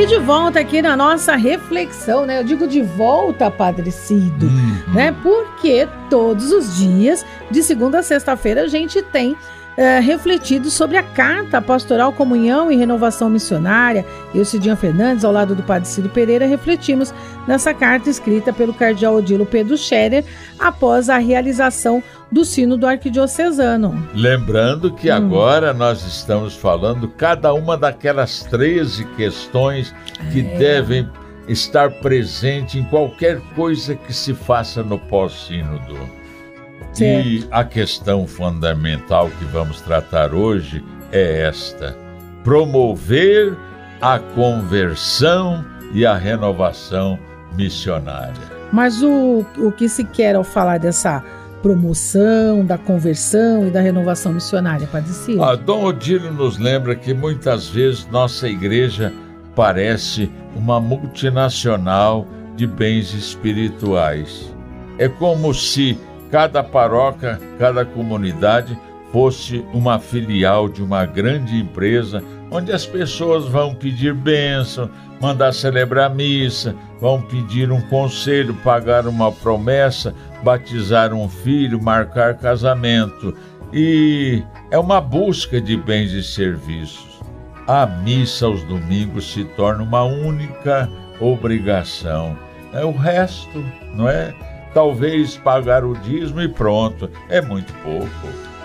E de volta aqui na nossa reflexão, né? Eu digo de volta, Padre Cido, uhum. né? Porque todos os dias, de segunda a sexta-feira, a gente tem é, refletido sobre a carta pastoral Comunhão e Renovação Missionária. Eu, Cidinha Fernandes, ao lado do Padre Ciro Pereira, refletimos nessa carta escrita pelo cardeal Odilo Pedro Scherer após a realização do sino do arquidiocesano. Lembrando que hum. agora nós estamos falando cada uma daquelas 13 questões que é. devem estar presente em qualquer coisa que se faça no pós-sínodo. E a questão fundamental que vamos tratar hoje é esta: promover a conversão e a renovação missionária. Mas o, o que se quer ao falar dessa promoção, da conversão e da renovação missionária, Padre Ciro? Ah, Dom Odílio nos lembra que muitas vezes nossa igreja parece uma multinacional de bens espirituais. É como se cada paróquia, cada comunidade fosse uma filial de uma grande empresa onde as pessoas vão pedir bênção, mandar celebrar missa, vão pedir um conselho, pagar uma promessa, batizar um filho, marcar casamento. E é uma busca de bens e serviços. A missa aos domingos se torna uma única obrigação. É o resto, não é? Talvez pagar o dízimo e pronto. É muito pouco.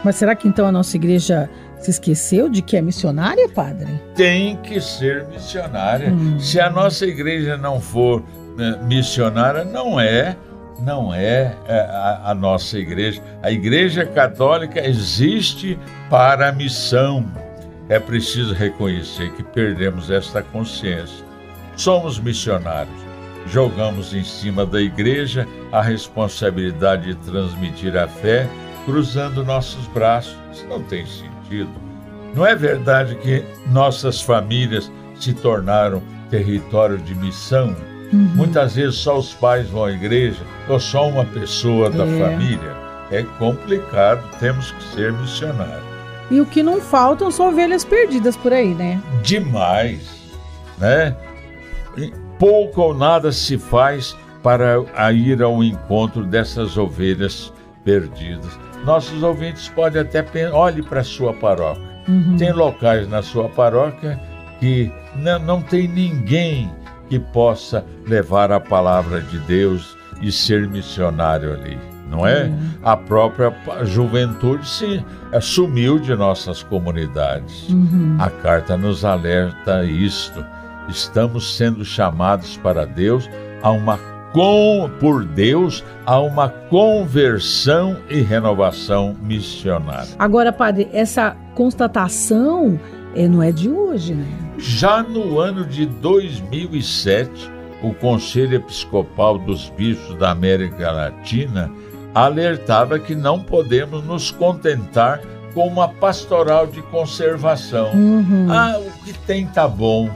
Mas será que então a nossa igreja se esqueceu de que é missionária, padre? Tem que ser missionária. Hum. Se a nossa igreja não for né, missionária, não é. Não é, é a, a nossa igreja. A igreja católica existe para a missão. É preciso reconhecer que perdemos esta consciência. Somos missionários jogamos em cima da igreja a responsabilidade de transmitir a fé, cruzando nossos braços. Isso não tem sentido. Não é verdade que nossas famílias se tornaram território de missão? Uhum. Muitas vezes só os pais vão à igreja ou só uma pessoa da é. família. É complicado, temos que ser missionários. E o que não faltam são ovelhas perdidas por aí, né? Demais, né? Pouco ou nada se faz para ir ao encontro dessas ovelhas perdidas. Nossos ouvintes podem até pensar, olhe para a sua paróquia. Uhum. Tem locais na sua paróquia que não, não tem ninguém que possa levar a palavra de Deus e ser missionário ali, não é? Uhum. A própria juventude se sumiu de nossas comunidades. Uhum. A carta nos alerta isto estamos sendo chamados para Deus a uma com, por Deus a uma conversão e renovação missionária. Agora, padre, essa constatação é, não é de hoje, né? Já no ano de 2007, o Conselho Episcopal dos Bispos da América Latina alertava que não podemos nos contentar com uma pastoral de conservação. Uhum. Ah, o que tem tá bom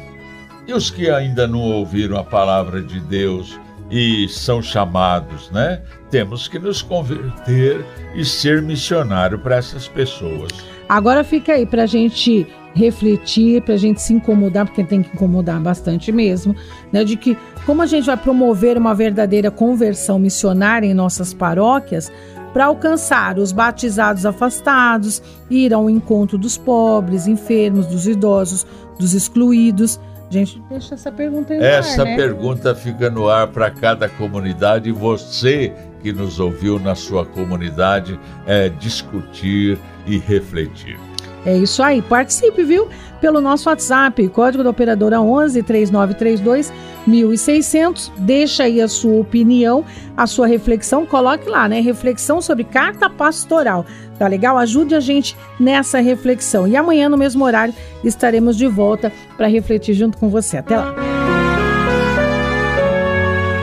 e os que ainda não ouviram a palavra de Deus e são chamados, né? Temos que nos converter e ser missionário para essas pessoas. Agora fica aí para a gente refletir, para a gente se incomodar, porque tem que incomodar bastante mesmo, né? De que como a gente vai promover uma verdadeira conversão missionária em nossas paróquias para alcançar os batizados afastados, ir ao encontro dos pobres, enfermos, dos idosos, dos excluídos Gente, deixa essa pergunta aí Essa ar, né? pergunta fica no ar para cada comunidade e você que nos ouviu na sua comunidade é discutir e refletir. É isso aí, participe, viu? Pelo nosso WhatsApp, código da operadora 11 3932 1600. Deixa aí a sua opinião, a sua reflexão, coloque lá, né? Reflexão sobre carta pastoral. Tá legal? Ajude a gente nessa reflexão. E amanhã, no mesmo horário, estaremos de volta para refletir junto com você. Até lá.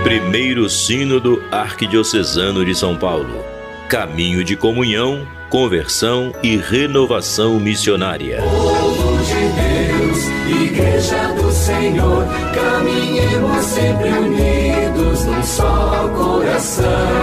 Primeiro Sínodo Arquidiocesano de São Paulo. Caminho de comunhão, conversão e renovação missionária. Povo de Deus, Igreja do Senhor, caminhemos sempre unidos num só coração